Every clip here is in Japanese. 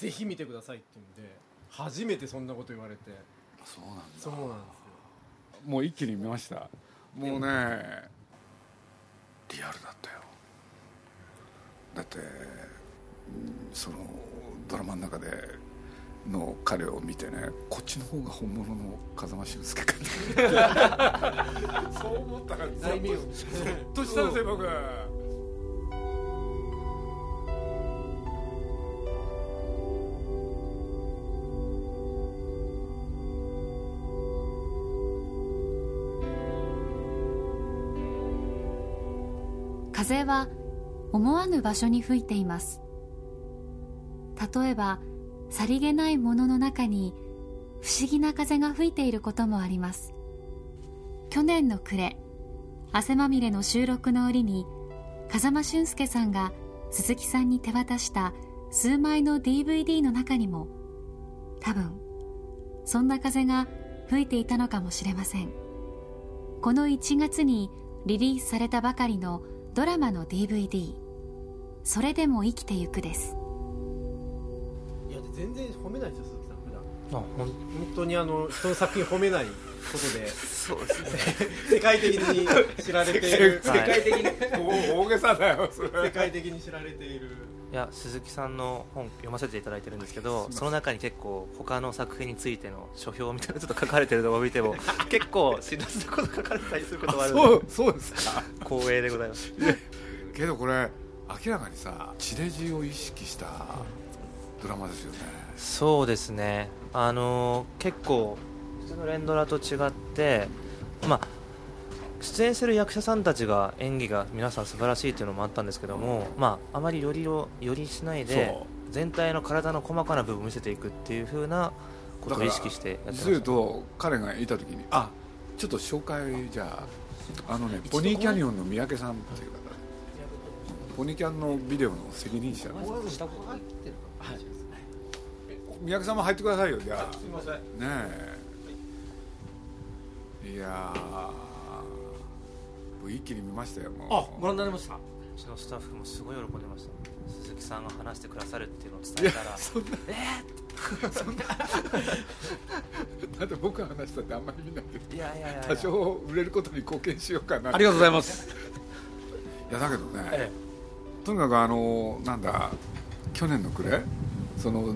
ぜひ見てくださいって言うんで初めてそんなこと言われて。そうなんだ。そうなんですよ。もう一気に見ました？もうねリアルだったよ。だってうんそのドラマの中での彼を見てねこっちの方が本物の風間俊介か そう思ったら内面をゾッとしたんですよ僕風は思わぬ場所に吹いています。例えばさりげないものの中に不思議な風が吹いていることもあります。去年の暮れ汗まみれの収録の折に風間俊介さんが鈴木さんに手渡した数枚の DVD の中にも多分そんな風が吹いていたのかもしれません。この1月にリリースされたばかりのドラマの DVD「それでも生きてゆく」です。いや全然褒めないですよ鈴木さん普段。あほん本当にあの人の作品褒めないことで。そうですね。世界的に知られている。はい。世界的に。大げさだよそれ。世界的に知られている。いや鈴木さんの本読ませていただいてるんですけどその中に結構他の作品についての書評みたいなのちょっと書かれてるのを見ても 結構知らずなこと書かれたりすることもあるので。そうそうですか光栄でございます。けどこれ明らかにさ地デジを意識したドラマですよね。そうですね。あのー結構普通の連ドラと違ってまあ出演する役者さんたちが演技が皆さん素晴らしいというのもあったんですけども、まあ、あまりよりをよりしないでそ全体の体の細かな部分を見せていくっていう風なことを意識してやってまするしたと彼がいた時にあちょっと紹介じゃああのねポニーキャニオンの三宅さんっていう方。でポニーキャンのビデオの責任者三宅さんも入ってくださいよじゃあ。すみません。ねえいやー。一気に見ましたよもう。あご覧になりました？うちのスタッフもすごい喜んでました鈴木さんが話してくださるっていうのを伝えたらそんな。だって僕が話したってあんまり見ないで。いやいやいやいや。多少売れることに貢献しようかな。ありがとうございます。いやだけどね、えとにかくあのなんだ去年の暮れその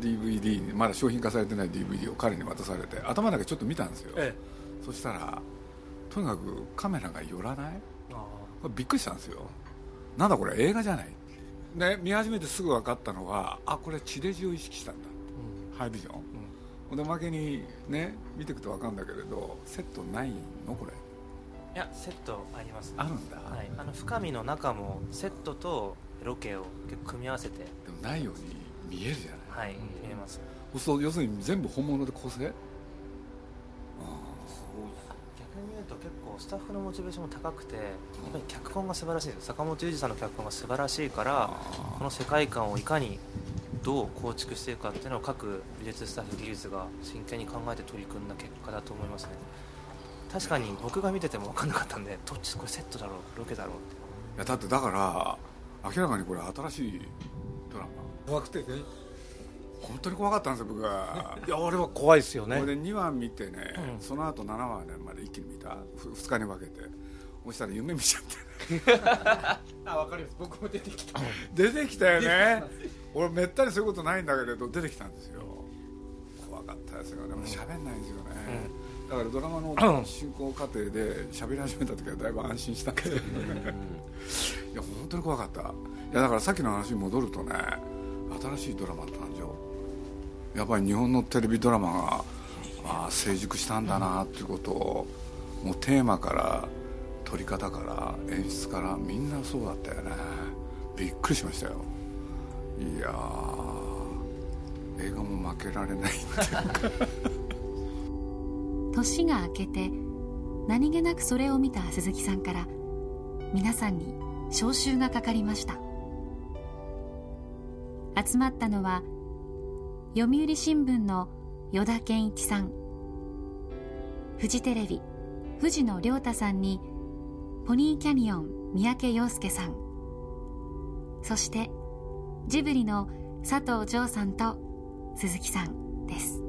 DVD まだ商品化されてない DVD を彼に渡されて頭だけちょっと見たんですよ、えそしたらとにかくカメラが寄らない。びっくりしたんですよ。なんだこれ映画じゃない。ね見始めてすぐ分かったのはあこれ地デジを意識したんだ。ハイビジョン、ほんでおまけにね見ていくと分かるんだけれどセットないのこれ。いやセットありますね。あるんだ、はい、あの深みの中もセットとロケを組み合わせて。でもないように見えるじゃない。はい、見えます。そう要するに全部本物で構成逆に言うと結構スタッフのモチベーションも高くてやっぱり脚本が素晴らしいです。坂本龍二さんの脚本が素晴らしいからこの世界観をいかにどう構築していくかっていうのを各美術スタッフ技術が真剣に考えて取り組んだ結果だと思いますね。確かに僕が見てても分かんなかったんでどっちこれセットだろうロケだろうって。いやだってだから明らかにこれ新しいドラマ。怖くてね本当に怖かったんですよ僕はいや俺は怖いですよね。これで2話見てね、うん。その後7話まで一気に見た。2日に分けて。そしたら夢見ちゃって。あわかります。僕も出てきた。出てきたよね。俺めったにそういうことないんだけれど出てきたんですよ。怖かったですよね。喋んないんですよね、だからドラマの進行過程で喋り始めた時はだいぶ安心したけどねいや本当に怖かった。いやだからさっきの話に戻るとね新しいドラマの誕生やっぱり日本のテレビドラマが、あ、成熟したんだなっていうことをもうテーマから撮り方から演出からみんなそうだったよね。びっくりしましたよ。いや映画も負けられないっていうか。年が明けて何気なくそれを見た鈴木さんから皆さんに招集がかかりました。集まったのは読売新聞の依田健一さん。フジテレビ藤野亮太さんにポニーキャニオン三宅洋介さん。そしてジブリの佐藤城さんと鈴木さんです。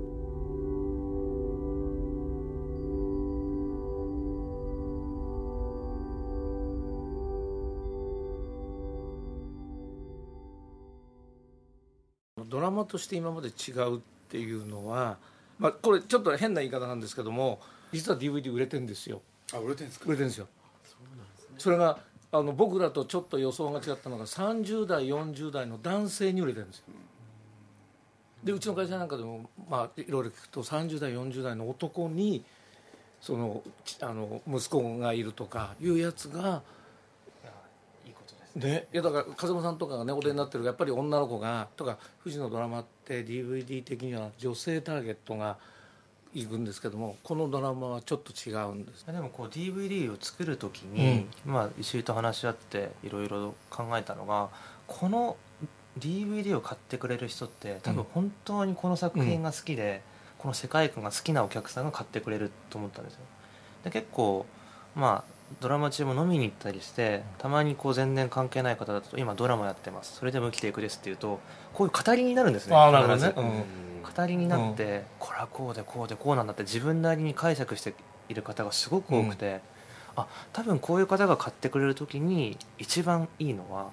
として今まで違うっていうのは、まあ、これちょっと変な言い方なんですけども実は DVD 売れてるんですよ。あ売れてんですか？売れてるんですよ。それがあの僕らとちょっと予想が違ったのが30代40代の男性に売れてるんですよ。でうちの会社なんかでも、まあ、いろいろ聞くと30代40代の男にそのちあの息子がいるとかいうやつがね。ね、いやだから風間さんとかがねお出になってるやっぱり女の子がとか富士のドラマって DVD 的には女性ターゲットがいくんですけどもこのドラマはちょっと違うんです。でもこう DVD を作る時に、まあ、石井と話し合っていろいろ考えたのがこの DVD を買ってくれる人って多分本当にこの作品が好きで、この世界観が好きなお客さんが買ってくれると思ったんですよ。で結構まあドラマ中も飲みに行ったりしてたまにこう全然関係ない方だと今ドラマやってます。それでも生きていくですっていうとこういう語りになるんですね。ああなるほど必ず。ね、語りになって、これはこうでこうでこうなんだって自分なりに解釈している方がすごく多くて、あ多分こういう方が買ってくれる時に一番いいのは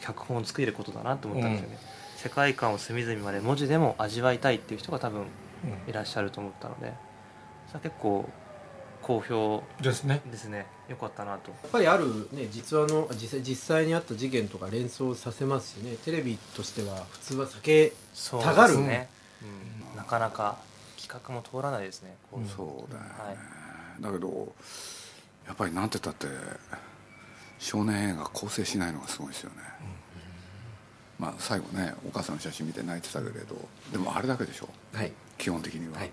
脚本を作れることだなと思ったんですよね、世界観を隅々まで文字でも味わいたいっていう人が多分いらっしゃると思ったのでそれは結構好評うんですね。ですね。よかったなと。やっぱりあるね実話の実際実際にあった事件とか連想させますしね。テレビとしては普通は避けそうたがる。ですね、うん、なかなか企画も通らないですね。こう。そうだよね、はい。だけどやっぱりなんて言ったって少年映画構成しないのがすごいですよね、まあ最後ねお母さんの写真見て泣いてたけれどでもあれだけでしょ。はい。基本的には、はい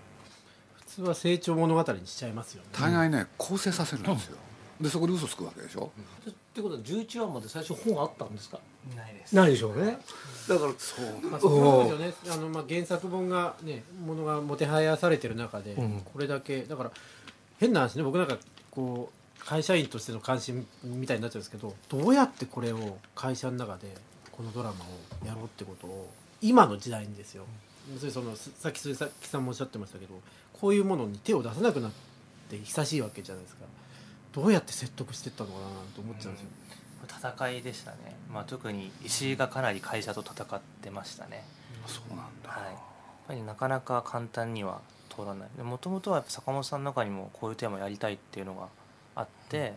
普通は成長物語にしちゃいますよね。大概ね構成させるんですよ、でそこで嘘つくわけでしょ、ってことは11話まで最初本あったんですか？ないです。ないでしょうね。だからそうまあ、そうなんですよね。あの、まあ、原作本がねものがもてはやされてる中で、うん。これだけだから変な話ね。僕なんかこう会社員としての関心みたいになっちゃうんですけどどうやってこれを会社の中でこのドラマをやろうってことを今の時代にですよ、要するにそのさっき鈴木さんもおっしゃってましたけどこういうものに手を出さなくなって久しいわけじゃないですか。どうやって説得していったのかなと思っちゃうんですよ、戦いでしたね、まあ、特に石井がかなり会社と戦ってましたね、そうなんだ、はい、やっぱりなかなか簡単には通らない。もともとはやっぱ坂本さんの中にもこういうテーマやりたいっていうのがあって、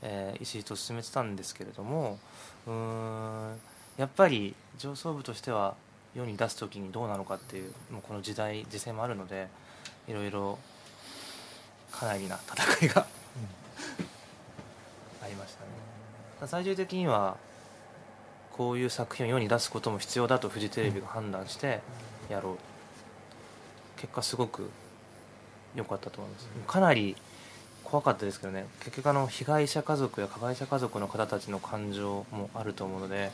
えー石井と進めてたんですけれどもうーんやっぱり上層部としては世に出す時にどうなのかっていうもうこの時代時勢もあるのでいろいろかなりな戦いがありましたね。最終的にはこういう作品を世に出すことも必要だとフジテレビが判断してやろう。結果すごく良かったと思います。かなり怖かったですけどね。結局あの被害者家族や加害者家族の方たちの感情もあると思うので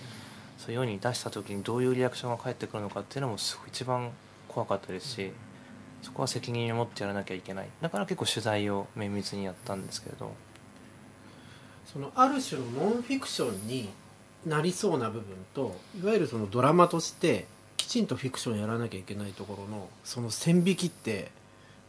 そういう世に出した時にどういうリアクションが返ってくるのかっていうのもすごい一番怖かったですしそこは責任を持ってやらなきゃいけない。だから結構取材を綿密にやったんですけれど。そのある種のノンフィクションになりそうな部分といわゆるそのドラマとしてきちんとフィクションやらなきゃいけないところのその線引きって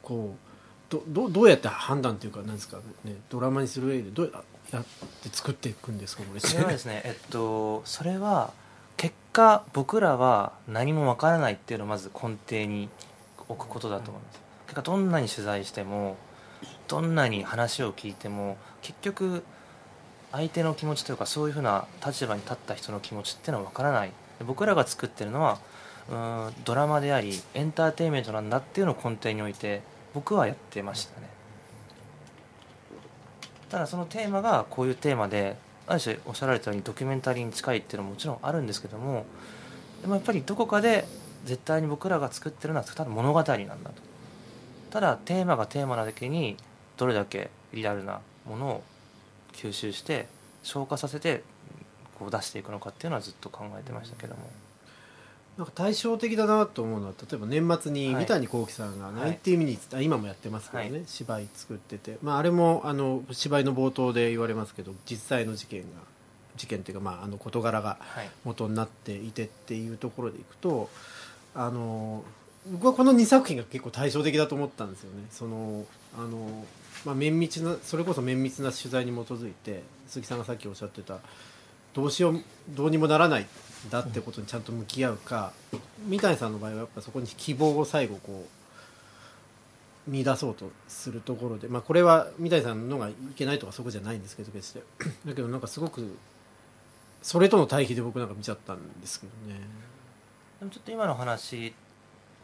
こうどどどうやって判断というかなんですかねドラマにする上でどうやって作っていくんですかこれ。それはですねえっとそれは結果僕らは何もわからないっていうのをまず根底に置くことだと思います結果どんなに取材してもどんなに話を聞いても結局相手の気持ちというかそういうふうな立場に立った人の気持ちっていうのはわからない。僕らが作ってるのはうんドラマでありエンターテインメントなんだっていうのを根底に置いて僕はやってましたね。ただそのテーマがこういうテーマである種おっしゃられたようにドキュメンタリーに近いっていうのももちろんあるんですけどもでもやっぱりどこかで絶対に僕らが作ってるのはただ物語なんだと。ただテーマがテーマなだけにどれだけリアルなものを吸収して消化させてこう出していくのかっていうのはずっと考えてましたけども。なんか対照的だなと思うのは例えば年末にはい。三谷幸喜さんが「い。ナインティミニッツ」あ今もやってますけどね、はい。芝居作ってて、まあ、あれもあの芝居の冒頭で言われますけど実際の事件が事件っていうか、まあ、あの事柄がはい。元になっていてっていうところでいくとあの僕はこの2作品が結構対照的だと思ったんですよねそのあの、まあ、綿密なそれこそ綿密な取材に基づいて鈴木さんがさっきおっしゃってたどうしようどうにもならないだってことにちゃんと向き合うか三谷さんの場合はやっぱそこに希望を最後こう見出そうとするところで、まあ、これは三谷さんのがいけないとかそこじゃないんですけど決してだけどなんかすごくそれとの対比で僕なんか見ちゃったんですけどね。でもちょっと今の話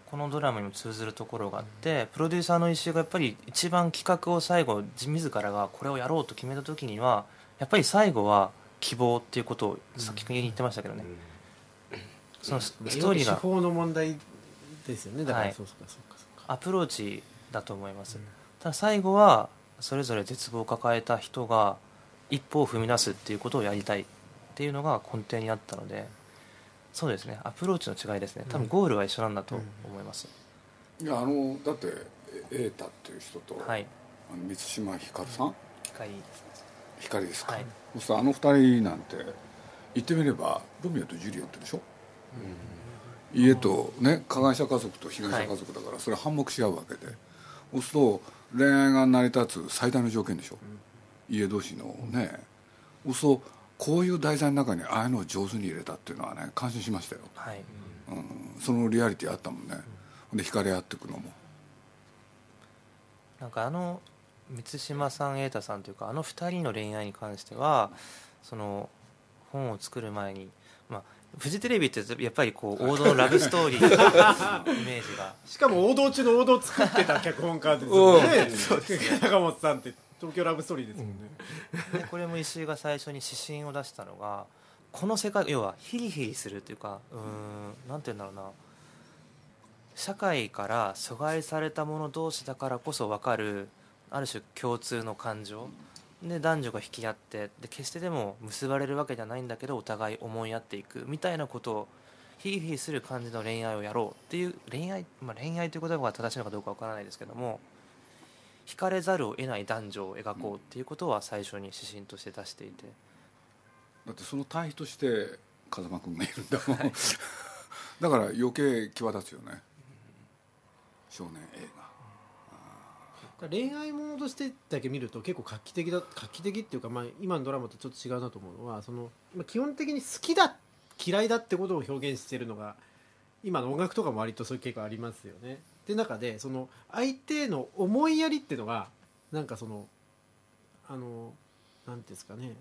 このドラマにも通ずるところがあってプロデューサーの石井がやっぱり一番企画を最後自らがこれをやろうと決めた時にはやっぱり最後は希望っていうことをさっき言ってましたけどね、そのスストーリーが。手法の問題ですよね。だから、はい。そうかそうかそうかアプローチだと思います、ただ最後はそれぞれ絶望を抱えた人が一歩を踏み出すっていうことをやりたいっていうのが根底にあったのでそうですね。アプローチの違いですね。多分ゴールは一緒なんだと思います、いやあのだって瑛太っていう人と、はい。あの満島ひかるさん？機械光ですか、はい。そうするとあの二人なんて言ってみればロミオとジュリエットでしょ、家とね加害者家族と被害者家族だから、それ反目し合うわけで。そうすると恋愛が成り立つ最大の条件でしょ、家同士のね、そうするとこういう題材の中にああいうのを上手に入れたっていうのはね感心しましたよ、はい。うん、そのリアリティあったもんね、で惹かれ合っていくのも。なんかあの満島さん瑛太さんというかあの2人の恋愛に関してはその本を作る前に、まあ、フジテレビってやっぱりこう王道のラブストーリーの イメージが。しかも王道中の王道を作ってた脚本家ですよね。中本さんって東京ラブストーリーですもんね、でこれも石井が最初に指針を出したのがこの世界要はヒリヒリするというかうんなんて言うんだろうな。社会から阻害された者同士だからこそ分かるある種共通の感情。で男女が引き合ってで決してでも結ばれるわけじゃないんだけどお互い思い合っていくみたいなことをヒリヒリする感じの恋愛をやろうっていう恋愛、まあ、恋愛という言葉が正しいのかどうかわからないですけども惹かれざるを得ない男女を描こうっていうことは最初に指針として出していて。だってその対比として風間君がいるんだもん。だから余計際立つよね。少年映恋愛ものとしてだけ見ると結構画期的だ画期的っていうか、まあ、今のドラマとちょっと違うなと思うのはその、まあ、基本的に好きだ嫌いだってことを表現してるのが今の音楽とかも割とそういう傾向ありますよね。で中でその相手の思いやりっていうのがなんかそのあのなんていうんですかね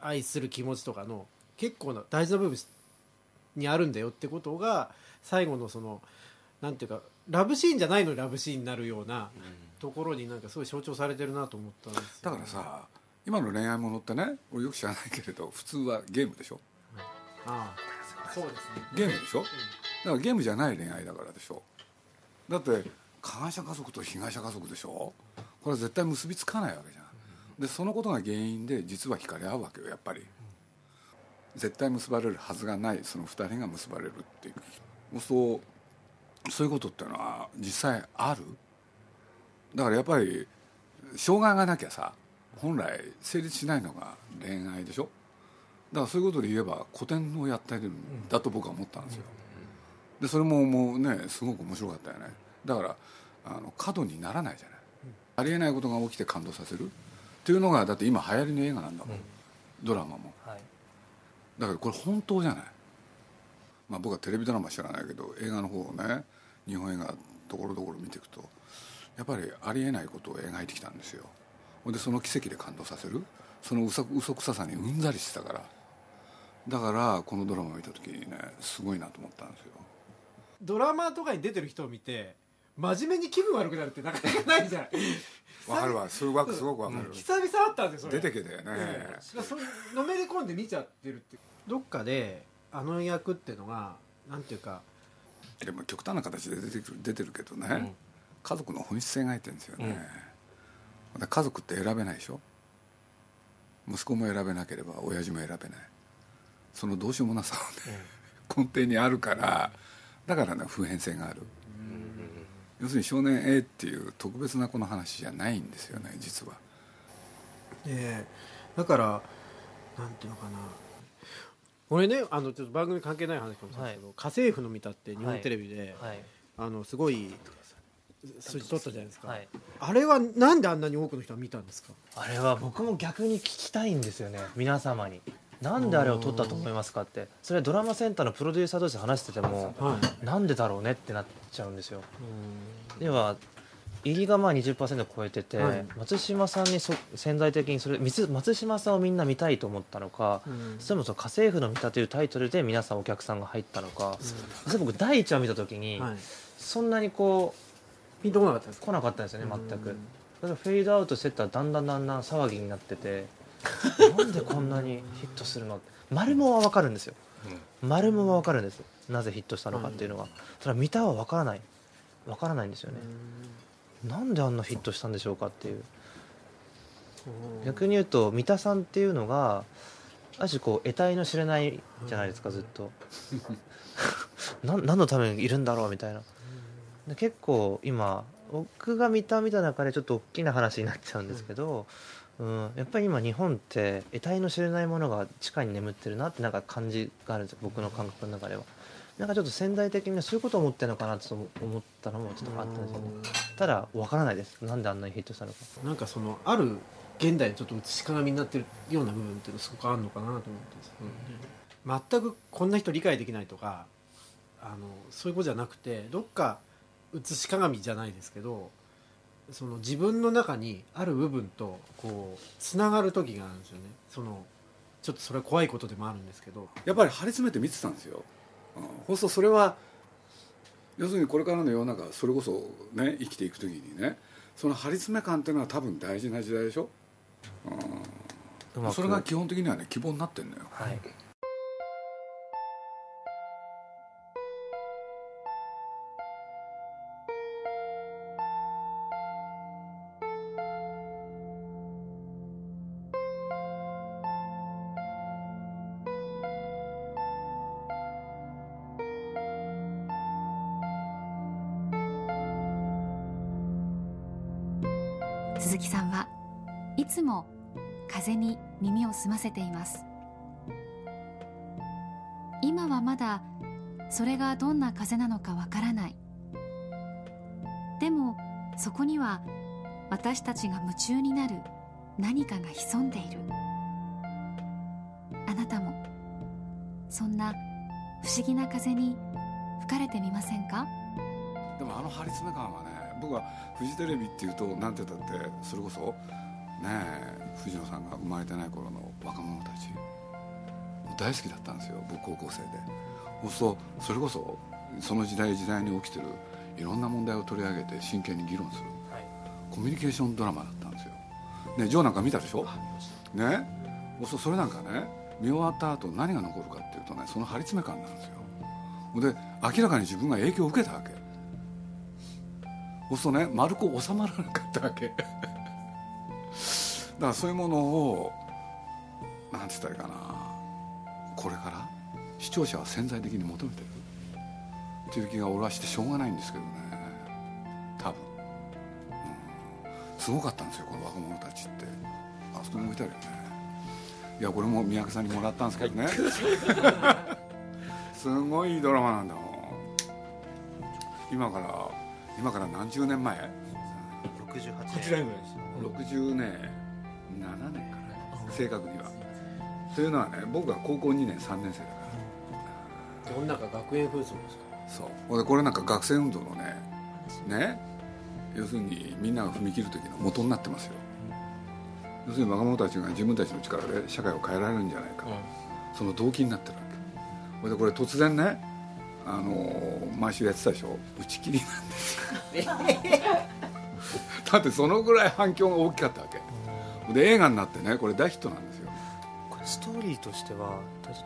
愛する気持ちとかの結構な大事な部分にあるんだよってことが最後のそのなんていうかラブシーンじゃないのにラブシーンになるようなところになんかすごい象徴されてるなと思ったんですよ画だからさ今の恋愛ものってね俺よく知らないけれど普通はゲームでしょ。ああそうですね。ゲームでしょ？だからゲームじゃない恋愛だからでしょだって加害者家族と被害者家族でしょ？これは絶対結びつかないわけじゃん。でそのことが原因で実は惹かれ合うわけよやっぱり。絶対結ばれるはずがないその二人が結ばれるっていう。そうそういうことっていうのは実際ある？だからやっぱり障害がなきゃさ本来成立しないのが恋愛でしょ？だからそういうことで言えば古典をやってるんだと僕は思ったんですよ。でそれももうねすごく面白かったよね。だからあの過度にならないじゃない。ありえないことが起きて感動させる。っていうのがだって今流行りの映画なんだもん、ドラマも。はい。だからこれ本当じゃない、まあ、僕はテレビドラマ知らないけど映画の方をね日本映画ところどころ見ていくとやっぱりありえないことを描いてきたんですよ。でその奇跡で感動させる。その嘘嘘くささにうんざりしてたから。だからこのドラマを見た時にねすごいなと思ったんですよドラマとかに出てる人を見て真面目に気分悪くなるってなかなかないじゃない わかるわ。すごくすごくわかる、久々あったんですよそれ。出てけだよね、ええそれのめり込んで見ちゃってるってどっかであの役っていうのがなんていうかでも極端な形で出てくる出てるけどね、家族の本質描いてるんですよね、また家族って選べないでしょ？息子も選べなければ親父も選べない。そのどうしようもなさはね、根底にあるからだからね普遍性がある、要するに少年 A っていう特別な子の話じゃないんですよね実は。ええだからなんていうのかな。俺ねあのちょっと番組関係ない話かもしれないですけど、家政婦の見たって日本テレビで、はい。あのすごい数字取ったじゃないですか、はい。あれはなんであんなに多くの人が見たんですか？あれは僕も逆に聞きたいんですよね皆様になんであれを撮ったと思いますかって。それはドラマセンターのプロデューサー同士で話しててもはい。なんでだろうねってなっちゃうんですよ。では入りがまあ20%超えてて、はい。松島さんにそ潜在的にそれ松島さんをみんな見たいと思ったのか、うん。それもその家政婦の見たというタイトルで皆さんお客さんが入ったのか、それ僕第一話見た時に、はい。そんなにこピンとこなかったです来なかったんですよね全く。うん。フェードアウトしてったらだんだんだんだん騒ぎになっててなんでこんなにヒットするの丸もは分かるんですよ。丸もは分かるんです。なぜヒットしたのかっていうのが、それは見たは分からない。分からないんですよね、なんであんなヒットしたんでしょうかっていう。逆に言うと三田さんっていうのがある種こう得体の知れないじゃないですかずっと。な何のためにいるんだろうみたいな。で結構今僕が見た見た中でちょっと大きな話になっちゃうんですけど、うん、やっぱり今日本って得体の知れないものが地下に眠ってるなってなんか感じがあるんですよ僕の感覚の中では。なんかちょっと潜在的にそういうことを思ってるのかなと思ったのもちょっとあったんですよね。ただ分からないです。なんであんなにヒットしたのか。なんかそのある現代のちょっと写し鏡になってるような部分っていうのすごくあるのかなと思ってですね。全くこんな人理解できないとかあのそういうことじゃなくてどっか写し鏡じゃないですけどその自分の中にある部分とこうつながる時があるんですよね。そのちょっとそれは怖いことでもあるんですけど。やっぱり張り詰めて見てたんですよ、うん、そうするとそれは要するにこれからの世の中それこそね生きていく時にねその張り詰め感っていうのは多分大事な時代でしょ、うまく。それが基本的にはね希望になってんのよ。はい鈴木さんはいつも風に耳を澄ませています。今はまだそれがどんな風なのかわからない。でもそこには私たちが夢中になる何かが潜んでいる。あなたもそんな不思議な風に吹かれてみませんか？でもあの張り詰め感はね僕はフジテレビっていうとなんて言ったってそれこそねえ藤野さんが生まれてない頃の若者たち大好きだったんですよ僕高校生で。そうするとそれこそその時代時代に起きてるいろんな問題を取り上げて真剣に議論するコミュニケーションドラマだったんですよ。ねジョーなんか見たでしょ？ね？そうするとそれなんかね見終わった後何が残るかっていうとねその張り詰め感なんですよ。で明らかに自分が影響を受けたわけそうするとね丸く収まらなかったわけ。だからそういうものをなんて言ったらいいかな。これから視聴者は潜在的に求めてる。っていう気が俺はしてしょうがないんですけどね。多分、うん、すごかったんですよこの若者たちって。あそこに置いてあるよね。いやこれも三宅さんにもらったんですけどね。すごいドラマなんだもん今から今から何十年前？68こちらぐらいです60年7年かな。正確には。というのはね僕が高校2年3年生だかどんなか学園紛争ですか？らそう。でこれなんか学生運動のねね要するにみんなが踏み切る時の元になってますよ。要するに若者たちが自分たちの力で社会を変えられるんじゃないか、その動機になってるわけ。それでこれ突然ねあのー毎週やってたでしょ？打ち切りなんですよ。だってそのぐらい反響が大きかったわけ。で映画になってねこれ大ヒットなんですよ。これストーリーとしては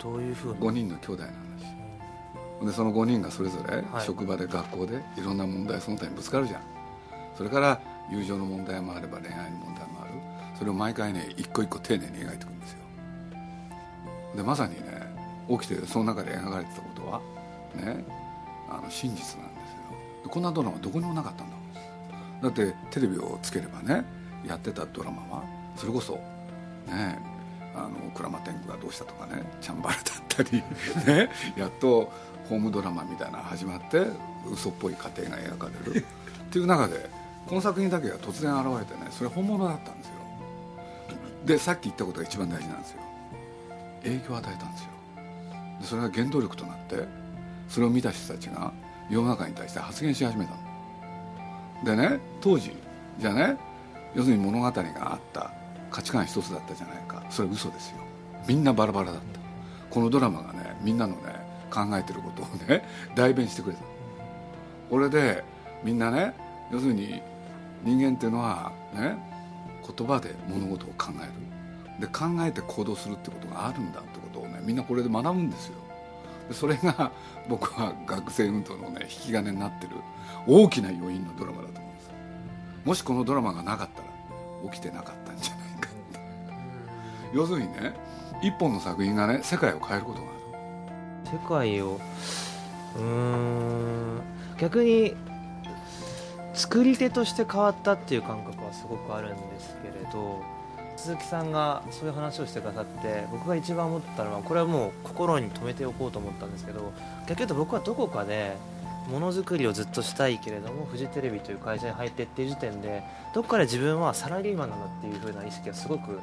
どういうふう5人の兄弟の話。でその5人がそれぞれはい。職場で学校でいろんな問題その他にぶつかるじゃん。それから友情の問題もあれば恋愛の問題もある。それを毎回ね一個一個丁寧に描いていくんですよ。でまさにね起きてるその中で描かれてたことはねあの真実なんですよ。こんなドラマどこにもなかったんだもん。だってテレビをつければねやってたドラマはそれこそねあの鞍馬天狗がどうしたとかねチャンバラだったり ねやっとホームドラマみたいなの始まって嘘っぽい家庭が描かれる。っていう中でこの作品だけが突然現れてねそれ本物だったんですよ。でさっき言ったことが一番大事なんですよ。影響を与えたんですよ。でそれが原動力となってそれを見た人たちが世の中に対して発言し始めたでね当時じゃあね要するに物語があった価値観一つだったじゃないか。それ嘘ですよ。みんなバラバラだった。このドラマがねみんなのね考えてることをね 代弁してくれた。これでみんなね要するに人間っていうのはね言葉で物事を考える。で考えて行動するってことがあるんだってことをねみんなこれで学ぶんですよ。それが僕は学生運動のね引き金になってる大きな要因のドラマだと思うんです。もしこのドラマがなかったら起きてなかったんじゃないかって。要するにね一本の作品がね世界を変えることがある。世界をうん逆に作り手として変わったっていう感覚はすごくあるんですけれど鈴木さんがそういう話をしてくださって僕が一番思ったのはこれはもう心に留めておこうと思ったんですけど逆に言うと僕はどこかでものづくりをずっとしたいけれどもフジテレビという会社に入ってっていう時点でどっかで自分はサラリーマンなんだっていう風な意識がすごく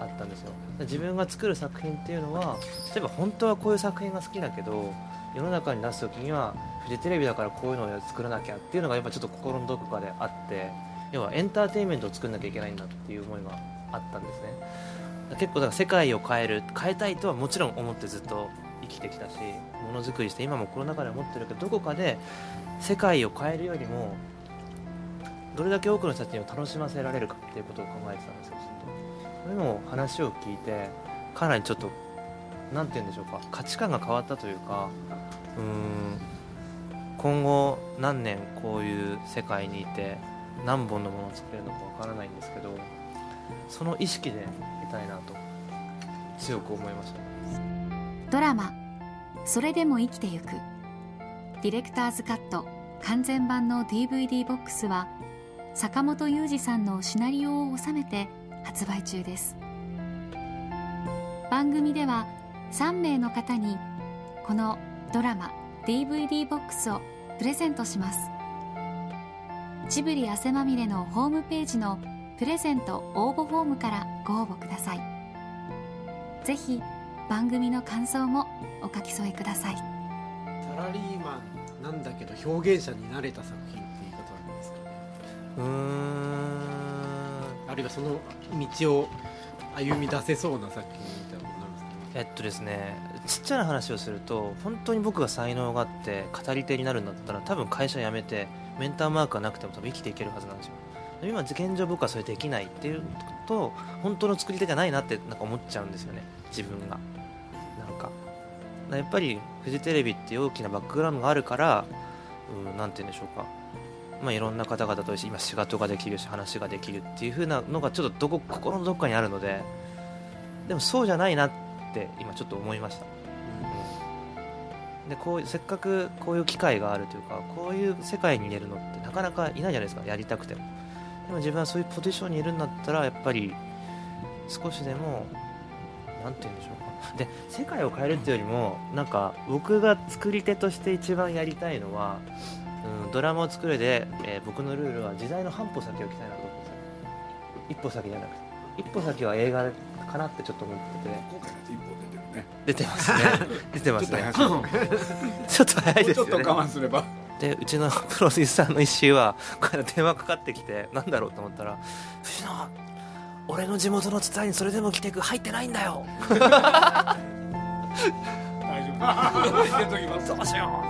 あったんですよ。自分が作る作品っていうのは例えば本当はこういう作品が好きだけど世の中に出す時にはフジテレビだからこういうのを作らなきゃっていうのがやっぱちょっと心のどこかであって要はエンターテインメントを作らなきゃいけないんだっていう思いがあったんですね。結構だから世界を変える変えたいとはもちろん思ってずっと生きてきたしものづくりして今もコロナ禍で思ってるけどどこかで世界を変えるよりもどれだけ多くの人たちを楽しませられるかっていうことを考えてたんですよずっと。それも話を聞いてかなりちょっと何て言うんでしょうか価値観が変わったというかうん今後何年こういう世界にいて何本のものを作れるのかわからないんですけどその意識でいたいなと強く思いました。ドラマ「それでも生きてゆく」ディレクターズカット完全版の DVD ボックスは坂本雄二さんのシナリオを収めて発売中です。番組では3名の方にこのドラマ DVD ボックスをプレゼントします。ジブリ汗まみれのホームページのプレゼント応募フォームからご応募ください。ぜひ番組の感想もお書き添えください。サラリーマンなんだけど表現者になれた作品って言い方なんですかね。うん。あるいはその道を歩み出せそうな作品みたいなことなんですかえっとですねちっちゃな話をすると本当に僕が才能があって語り手になるんだったら多分会社辞めてメンターマークがなくても多分生きていけるはずなんですよ今現状僕はそれできないっていうと本当の作り手じゃないなってなんか思っちゃうんですよね。自分が。なんか。やっぱりフジテレビって大きなバックグラウンドがあるから何て言うんでしょうか。まあ、いろんな方々と今仕事ができるし話ができるっていう風なのがちょっとどこ心のどこかにあるのででもそうじゃないなって今ちょっと思いました、うん、でこうせっかくこういう機会があるというかこういう世界に入れるのってなかなかいないじゃないですか。やりたくても。でも自分はそういうポジションにいるんだったらやっぱり少しでも何て言うんでしょうか。で世界を変えるっていうよりもなんか僕が作り手として一番やりたいのは、うん、ドラマを作るで、えー、僕のルールは時代の半歩先を行きたいなと思うんですよ一歩先じゃなくて。一歩先は映画かなってちょっと思ってて。今回一歩出てるね。出てますね。出てますね。ちょっと早いですよね。ちょっと我慢すればでうちのプロデューサーの石井はこれ電話かかってきてなんだろうと思ったら「藤野俺の地元の伝えにそれでも来てく入ってないんだよ」大丈夫。どうしよ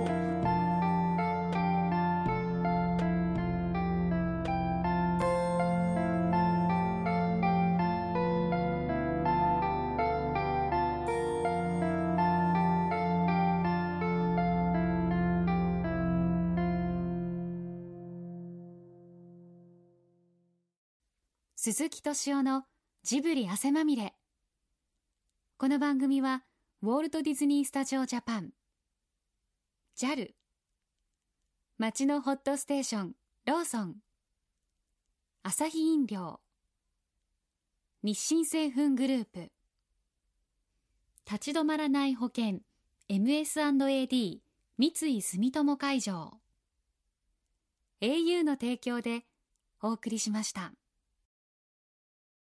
鈴木敏夫のジブリ汗まみれ。この番組はウォルト・ディズニー・スタジオ・ジャパン。JAL 街のホットステーションローソン。アサヒ飲料。日清製粉グループ。立ち止まらない保険 MS&AD 三井住友海上。au の提供でお送りしました。